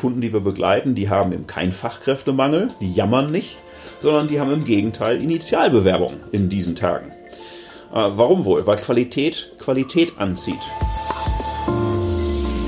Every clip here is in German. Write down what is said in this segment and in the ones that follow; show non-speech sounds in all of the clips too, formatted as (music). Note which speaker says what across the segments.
Speaker 1: Kunden, die wir begleiten, die haben eben keinen Fachkräftemangel, die jammern nicht, sondern die haben im Gegenteil Initialbewerbungen in diesen Tagen. Äh, warum wohl? Weil Qualität Qualität anzieht.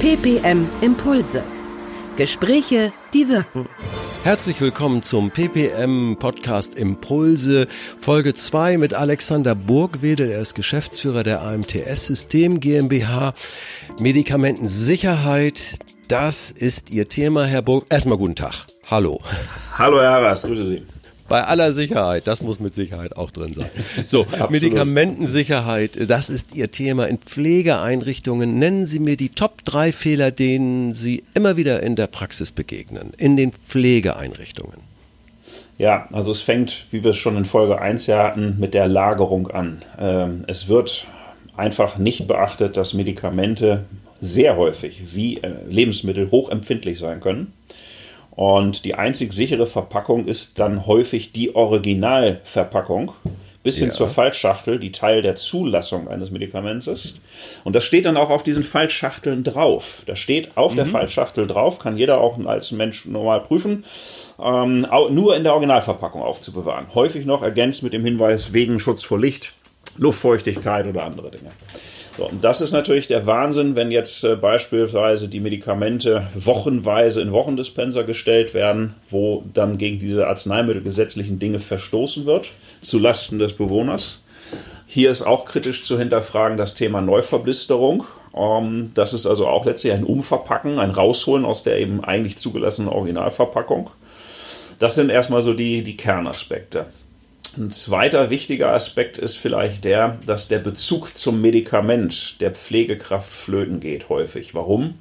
Speaker 2: PPM Impulse. Gespräche, die wirken.
Speaker 3: Herzlich willkommen zum PPM Podcast Impulse Folge 2 mit Alexander Burgwedel. Er ist Geschäftsführer der AMTS System GmbH. Medikamentensicherheit, das ist Ihr Thema, Herr Burg. Erstmal guten Tag. Hallo.
Speaker 1: Hallo, Herr Haras, grüße Sie.
Speaker 3: Bei aller Sicherheit, das muss mit Sicherheit auch drin sein. So, (laughs) Medikamentensicherheit, das ist Ihr Thema in Pflegeeinrichtungen. Nennen Sie mir die Top 3 Fehler, denen Sie immer wieder in der Praxis begegnen, in den Pflegeeinrichtungen.
Speaker 1: Ja, also es fängt, wie wir es schon in Folge 1 ja hatten, mit der Lagerung an. Ähm, es wird einfach nicht beachtet, dass Medikamente sehr häufig wie äh, Lebensmittel hochempfindlich sein können. Und die einzig sichere Verpackung ist dann häufig die Originalverpackung, bis hin ja. zur Falschschachtel, die Teil der Zulassung eines Medikaments ist. Und das steht dann auch auf diesen Falschschachteln drauf. Da steht auf mhm. der Falschschachtel drauf, kann jeder auch als Mensch normal prüfen, ähm, nur in der Originalverpackung aufzubewahren. Häufig noch ergänzt mit dem Hinweis wegen Schutz vor Licht, Luftfeuchtigkeit oder andere Dinge. So, und das ist natürlich der Wahnsinn, wenn jetzt äh, beispielsweise die Medikamente wochenweise in Wochendispenser gestellt werden, wo dann gegen diese arzneimittelgesetzlichen Dinge verstoßen wird, zulasten des Bewohners. Hier ist auch kritisch zu hinterfragen das Thema Neuverblisterung. Ähm, das ist also auch letztlich ein Umverpacken, ein Rausholen aus der eben eigentlich zugelassenen Originalverpackung. Das sind erstmal so die, die Kernaspekte. Ein zweiter wichtiger Aspekt ist vielleicht der, dass der Bezug zum Medikament der Pflegekraft flöten geht häufig. Warum?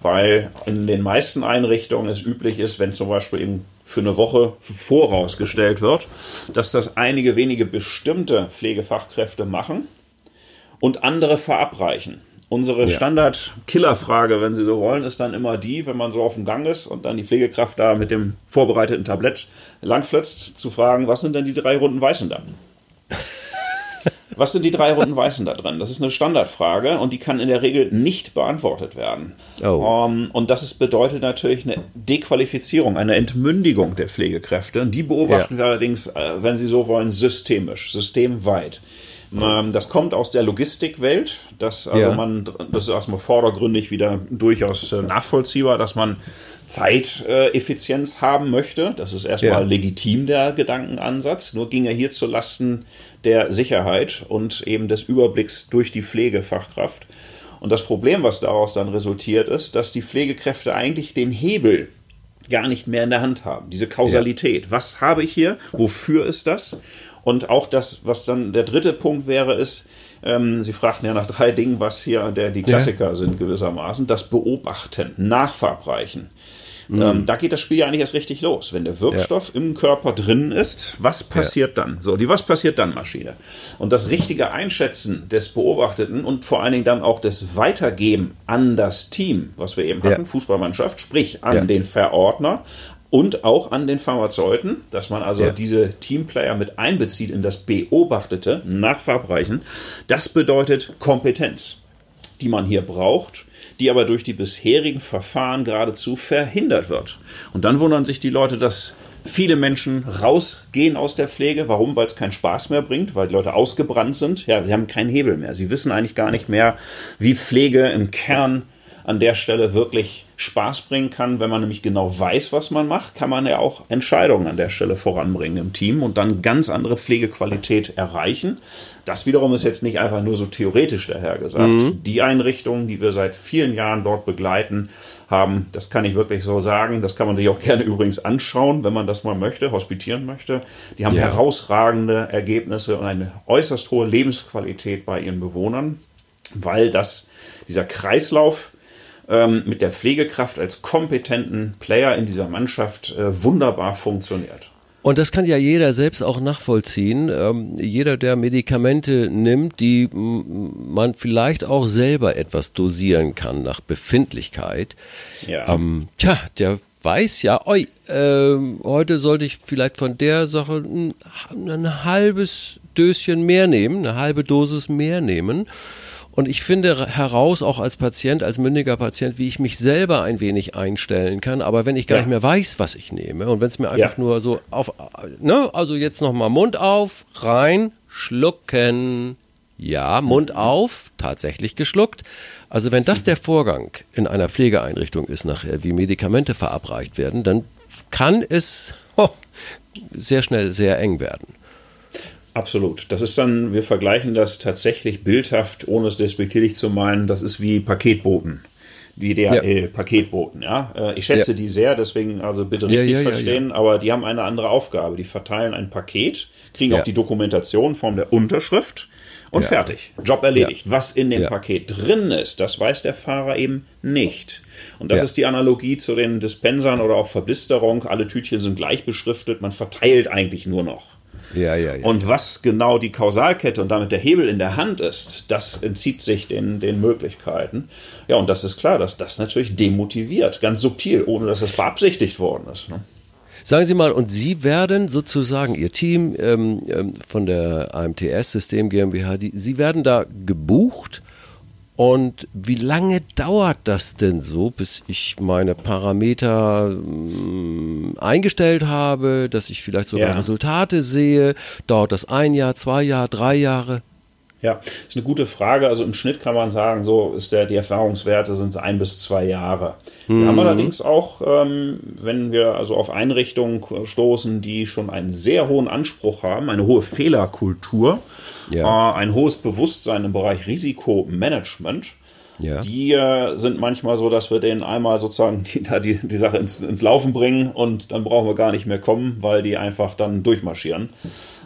Speaker 1: Weil in den meisten Einrichtungen es üblich ist, wenn zum Beispiel eben für eine Woche vorausgestellt wird, dass das einige wenige bestimmte Pflegefachkräfte machen und andere verabreichen. Unsere ja. Standard-Killer-Frage, wenn Sie so wollen, ist dann immer die, wenn man so auf dem Gang ist und dann die Pflegekraft da mit dem vorbereiteten Tablett langflitzt, zu fragen, was sind denn die drei Runden Weißen da? (laughs) Was sind die drei Runden Weißen da drin? Das ist eine Standardfrage und die kann in der Regel nicht beantwortet werden. Oh. Um, ähm, und das ist, bedeutet natürlich eine Dequalifizierung, eine Entmündigung der Pflegekräfte. Und die beobachten ja. wir allerdings, äh, wenn Sie so wollen, systemisch, systemweit. Ähm, das kommt aus der Logistikwelt. Das, also ja. man, das ist erstmal vordergründig wieder durchaus äh, nachvollziehbar, dass man Zeiteffizienz äh, haben möchte. Das ist erstmal ja. legitim, der Gedankenansatz. Nur ging er hier zu Lasten der Sicherheit und eben des Überblicks durch die Pflegefachkraft. Und das Problem, was daraus dann resultiert, ist, dass die Pflegekräfte eigentlich den Hebel gar nicht mehr in der Hand haben. Diese Kausalität. Ja. Was habe ich hier? Wofür ist das? Und auch das, was dann der dritte Punkt wäre, ist, ähm, Sie fragten ja nach drei Dingen, was hier der, die Klassiker ja. sind gewissermaßen. Das Beobachten, Nachverabreichen. Mhm. Ähm, da geht das Spiel ja eigentlich erst richtig los. Wenn der Wirkstoff ja. im Körper drin ist, was passiert ja. dann? So, die Was passiert dann Maschine. Und das richtige Einschätzen des Beobachteten und vor allen Dingen dann auch des Weitergeben an das Team, was wir eben hatten, Fußballmannschaft, sprich an den Verordner, und auch an den Pharmazeuten, dass man also ja. diese Teamplayer mit einbezieht in das Beobachtete nach Verbreichen. Das bedeutet Kompetenz, die man hier braucht, die aber durch die bisherigen Verfahren geradezu verhindert wird. Und dann wundern sich die Leute, dass viele Menschen rausgehen aus der Pflege. Warum? Weil es keinen Spaß mehr bringt, weil die Leute ausgebrannt sind. Ja, sie haben keinen Hebel mehr. Sie wissen eigentlich gar nicht mehr, wie Pflege im Kern an der Stelle wirklich Spaß bringen kann. Wenn man nämlich genau weiß, was man macht, kann man ja auch Entscheidungen an der Stelle voranbringen im Team und dann ganz andere Pflegequalität erreichen. Das wiederum ist jetzt nicht einfach nur so theoretisch dahergesagt. Mhm. Die Einrichtungen, die wir seit vielen Jahren dort begleiten, haben, das kann ich wirklich so sagen, das kann man sich auch gerne übrigens anschauen, wenn man das mal möchte, hospitieren möchte. Die haben ja. herausragende Ergebnisse und eine äußerst hohe Lebensqualität bei ihren Bewohnern, weil das, dieser Kreislauf, ähm, mit der Pflegekraft als kompetenten Player in dieser Mannschaft äh, wunderbar funktioniert.
Speaker 3: Und das kann ja jeder selbst auch nachvollziehen. Ähm, jeder, der Medikamente nimmt, die man vielleicht auch selber etwas dosieren kann nach Befindlichkeit. Ja. Ähm, tja, der weiß ja, oi, äh, heute sollte ich vielleicht von der Sache ein, ein halbes Döschen mehr nehmen, eine halbe Dosis mehr nehmen. Und ich finde heraus, auch als Patient, als mündiger Patient, wie ich mich selber ein wenig einstellen kann. Aber wenn ich gar ja. nicht mehr weiß, was ich nehme und wenn es mir einfach ja. nur so auf, ne, also jetzt nochmal Mund auf, rein, schlucken. Ja, Mund auf, tatsächlich geschluckt. Also wenn das der Vorgang in einer Pflegeeinrichtung ist nachher, wie Medikamente verabreicht werden, dann kann es (laughs) oh, sehr schnell sehr eng werden.
Speaker 1: Absolut. Das ist dann, wir vergleichen das tatsächlich bildhaft, ohne es despektierlich zu meinen, das ist wie Paketboten. Wie DHL-Paketboten, ja. Äh, ich schätze ja. die sehr, deswegen also bitte richtig ja, ja, verstehen, aber die haben eine andere Aufgabe. Die verteilen ein Paket, kriegen auch die Dokumentation in Form der Unterschrift und fertig. Job erledigt. Was in dem Paket drin ist, das weiß der Fahrer eben nicht. Und das ist die Analogie zu den Dispensern oder auch Verblisterung. Alle Tütchen sind gleich beschriftet, man verteilt eigentlich nur noch.
Speaker 3: Ja, ja, ja.
Speaker 1: Und was genau die Kausalkette und damit der Hebel in der Hand ist, das entzieht sich den, den Möglichkeiten. Ja, und das ist klar, dass das natürlich demotiviert, ganz subtil, ohne dass es beabsichtigt worden ist. Ne?
Speaker 3: Sagen Sie mal, und Sie werden sozusagen, Ihr Team ähm, ähm von der AMTS System GmbH, die, Sie werden da gebucht und wie lange dauert das denn so, bis ich meine Parameter mh, eingestellt habe, dass ich vielleicht sogar ja. Resultate sehe? Dauert das ein Jahr, zwei Jahre, drei Jahre?
Speaker 1: Ja, ist eine gute Frage. Also im Schnitt kann man sagen, so ist der, die Erfahrungswerte sind ein bis zwei Jahre. Mhm. Wir haben allerdings auch, ähm, wenn wir also auf Einrichtungen stoßen, die schon einen sehr hohen Anspruch haben, eine hohe Fehlerkultur, ja. äh, ein hohes Bewusstsein im Bereich Risikomanagement, ja. Die äh, sind manchmal so, dass wir denen einmal sozusagen die, die, die Sache ins, ins Laufen bringen und dann brauchen wir gar nicht mehr kommen, weil die einfach dann durchmarschieren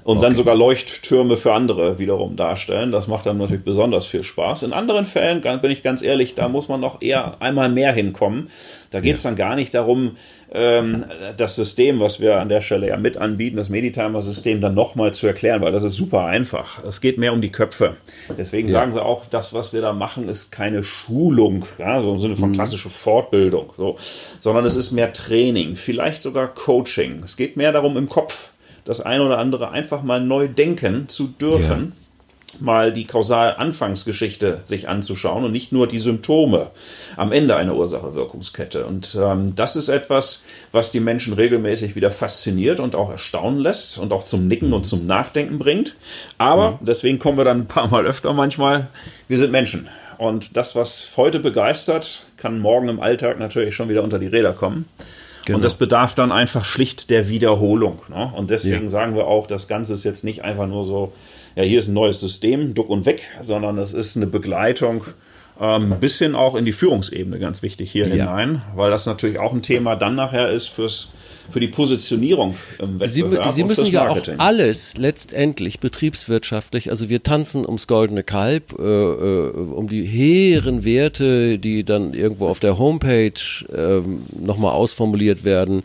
Speaker 1: und okay. dann sogar Leuchttürme für andere wiederum darstellen. Das macht dann natürlich besonders viel Spaß. In anderen Fällen, bin ich ganz ehrlich, da muss man noch eher einmal mehr hinkommen. Da geht es ja. dann gar nicht darum, ähm, das System, was wir an der Stelle ja mit anbieten, das Meditimer-System, dann nochmal zu erklären, weil das ist super einfach. Es geht mehr um die Köpfe. Deswegen ja. sagen wir auch, das, was wir da machen, ist keine Schulung, ja, so im Sinne von mhm. klassische Fortbildung, so, sondern es ist mehr Training, vielleicht sogar Coaching. Es geht mehr darum, im Kopf das eine oder andere einfach mal neu denken zu dürfen. Ja mal die Kausal-Anfangsgeschichte sich anzuschauen und nicht nur die Symptome am Ende einer Ursache-Wirkungskette. Und ähm, das ist etwas, was die Menschen regelmäßig wieder fasziniert und auch erstaunen lässt und auch zum Nicken und zum Nachdenken bringt. Aber, deswegen kommen wir dann ein paar Mal öfter manchmal, wir sind Menschen. Und das, was heute begeistert, kann morgen im Alltag natürlich schon wieder unter die Räder kommen. Genau. Und das bedarf dann einfach schlicht der Wiederholung. Ne? Und deswegen ja. sagen wir auch, das Ganze ist jetzt nicht einfach nur so, ja, hier ist ein neues System, duck und weg, sondern es ist eine Begleitung ähm, bis hin auch in die Führungsebene ganz wichtig hier ja. hinein, weil das natürlich auch ein Thema dann nachher ist fürs für die Positionierung im
Speaker 3: Wettbewerb. Sie, Sie müssen ja auch alles letztendlich betriebswirtschaftlich, also wir tanzen ums goldene Kalb, äh, äh, um die hehren Werte, die dann irgendwo auf der Homepage äh, nochmal ausformuliert werden,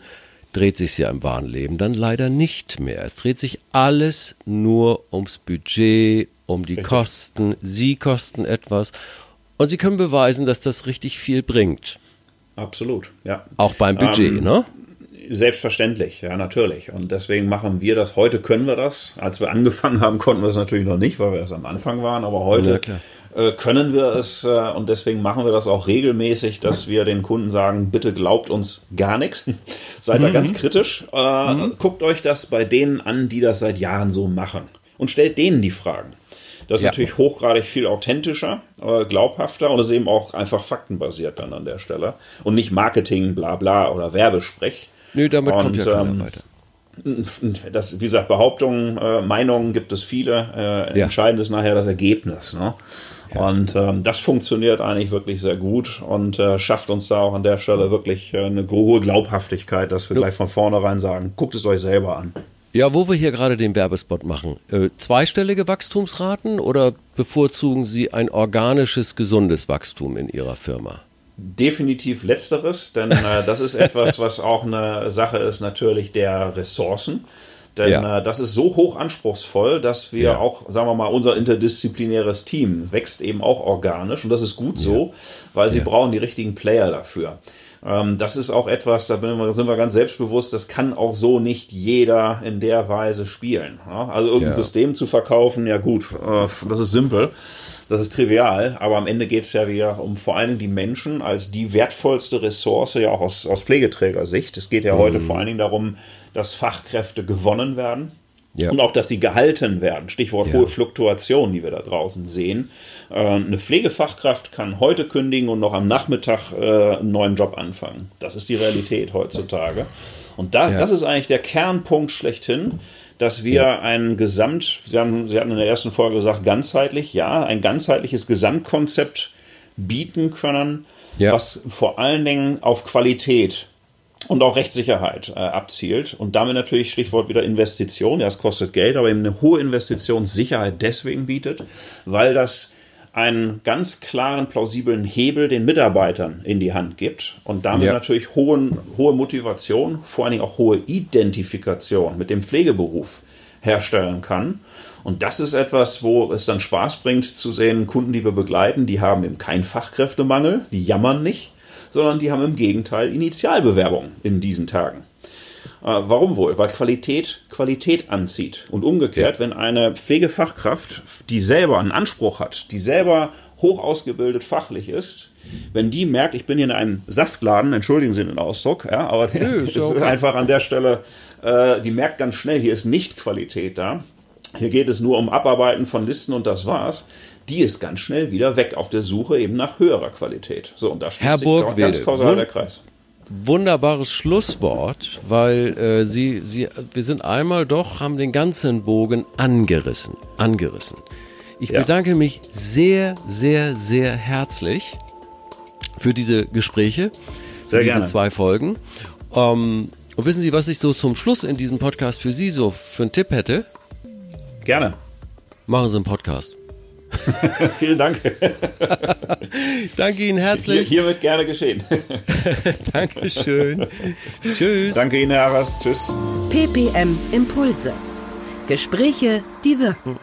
Speaker 3: dreht sich ja im wahren Leben dann leider nicht mehr. Es dreht sich alles nur ums Budget, um die. Kosten. Sie kosten etwas und Sie können beweisen, dass das richtig viel bringt.
Speaker 1: Absolut, ja.
Speaker 3: Auch beim Budget, ähm, ne?
Speaker 1: Selbstverständlich, ja, natürlich. Und deswegen machen wir das. Heute können wir das. Als wir angefangen haben, konnten wir es natürlich noch nicht, weil wir erst am Anfang waren. Aber heute ja, äh, können wir es. Äh, und deswegen machen wir das auch regelmäßig, dass wir den Kunden sagen, bitte glaubt uns gar nichts. (laughs) Seid mhm. da ganz kritisch. Äh, mhm. Guckt euch das bei denen an, die das seit Jahren so machen. Und stellt denen die Fragen. Das ist ja. natürlich hochgradig viel authentischer, äh, glaubhafter und ist eben auch einfach faktenbasiert dann an der Stelle. Und nicht Marketing, bla bla oder Werbesprech.
Speaker 3: Nö, damit und, kommt ja keiner ähm, weiter.
Speaker 1: Das, wie gesagt, Behauptungen, äh, Meinungen gibt es viele. Äh, ja. Entscheidend ist nachher das Ergebnis. Ne? Ja. Und ähm, das funktioniert eigentlich wirklich sehr gut und äh, schafft uns da auch an der Stelle wirklich äh, eine hohe Glaubhaftigkeit, dass wir jo. gleich von vornherein sagen, guckt es euch selber an.
Speaker 3: Ja, wo wir hier gerade den Werbespot machen, äh, zweistellige Wachstumsraten oder bevorzugen Sie ein organisches, gesundes Wachstum in Ihrer Firma?
Speaker 1: Definitiv letzteres, denn äh, das ist etwas, was auch eine Sache ist natürlich der Ressourcen. Denn ja. äh, das ist so hoch anspruchsvoll, dass wir ja. auch, sagen wir mal, unser interdisziplinäres Team wächst eben auch organisch und das ist gut so, weil sie brauchen die richtigen Player dafür. Ähm, das ist auch etwas, da sind wir ganz selbstbewusst, das kann auch so nicht jeder in der Weise spielen. Also irgendein ja. System zu verkaufen, ja gut, äh, das ist simpel. Das ist trivial, aber am Ende geht es ja wieder um vor allem die Menschen als die wertvollste Ressource, ja auch aus, aus Pflegeträgersicht. Es geht ja mhm. heute vor allen Dingen darum, dass Fachkräfte gewonnen werden. Ja. Und auch, dass sie gehalten werden. Stichwort ja. hohe Fluktuation, die wir da draußen sehen. Äh, eine Pflegefachkraft kann heute kündigen und noch am Nachmittag äh, einen neuen Job anfangen. Das ist die Realität heutzutage. Und da, ja. das ist eigentlich der Kernpunkt schlechthin, dass wir ein Gesamt, Sie, haben, Sie hatten in der ersten Folge gesagt, ganzheitlich, ja, ein ganzheitliches Gesamtkonzept bieten können, was vor allen Dingen auf Qualität und auch Rechtssicherheit äh, abzielt und damit natürlich Stichwort wieder Investition. Ja, es kostet Geld, aber eben eine hohe Investitionssicherheit deswegen bietet, weil das einen ganz klaren, plausiblen Hebel den Mitarbeitern in die Hand gibt und damit ja. natürlich hohen, hohe Motivation, vor allen Dingen auch hohe Identifikation mit dem Pflegeberuf herstellen kann. Und das ist etwas, wo es dann Spaß bringt zu sehen, Kunden, die wir begleiten, die haben eben keinen Fachkräftemangel, die jammern nicht, sondern die haben im Gegenteil Initialbewerbungen in diesen Tagen. Äh, warum wohl? Weil Qualität Qualität anzieht. Und umgekehrt, wenn eine Pflegefachkraft, die selber einen Anspruch hat, die selber hoch ausgebildet fachlich ist, wenn die merkt, ich bin hier in einem Saftladen, entschuldigen Sie den Ausdruck, ja, aber Nö, ist, ist einfach an der Stelle, äh, die merkt ganz schnell, hier ist nicht Qualität da. Hier geht es nur um Abarbeiten von Listen und das war's die ist ganz schnell wieder weg auf der Suche eben nach höherer Qualität. So, und da
Speaker 3: schließt Herr sich Burgwede, ganz kausal der Kreis. Wunderbares Schlusswort, weil äh, Sie, Sie, wir sind einmal doch, haben den ganzen Bogen angerissen, angerissen. Ich ja. bedanke mich sehr, sehr, sehr herzlich für diese Gespräche, sehr für diese gerne. zwei Folgen. Ähm, und wissen Sie, was ich so zum Schluss in diesem Podcast für Sie so für einen Tipp hätte?
Speaker 1: Gerne.
Speaker 3: Machen Sie einen Podcast. (laughs)
Speaker 1: Vielen Dank. (laughs)
Speaker 3: Danke Ihnen herzlich.
Speaker 1: Hier, hier wird gerne geschehen. (laughs)
Speaker 3: Dankeschön. Tschüss.
Speaker 1: Danke Ihnen, Herr Havas. Tschüss.
Speaker 2: PPM Impulse. Gespräche, die wirken.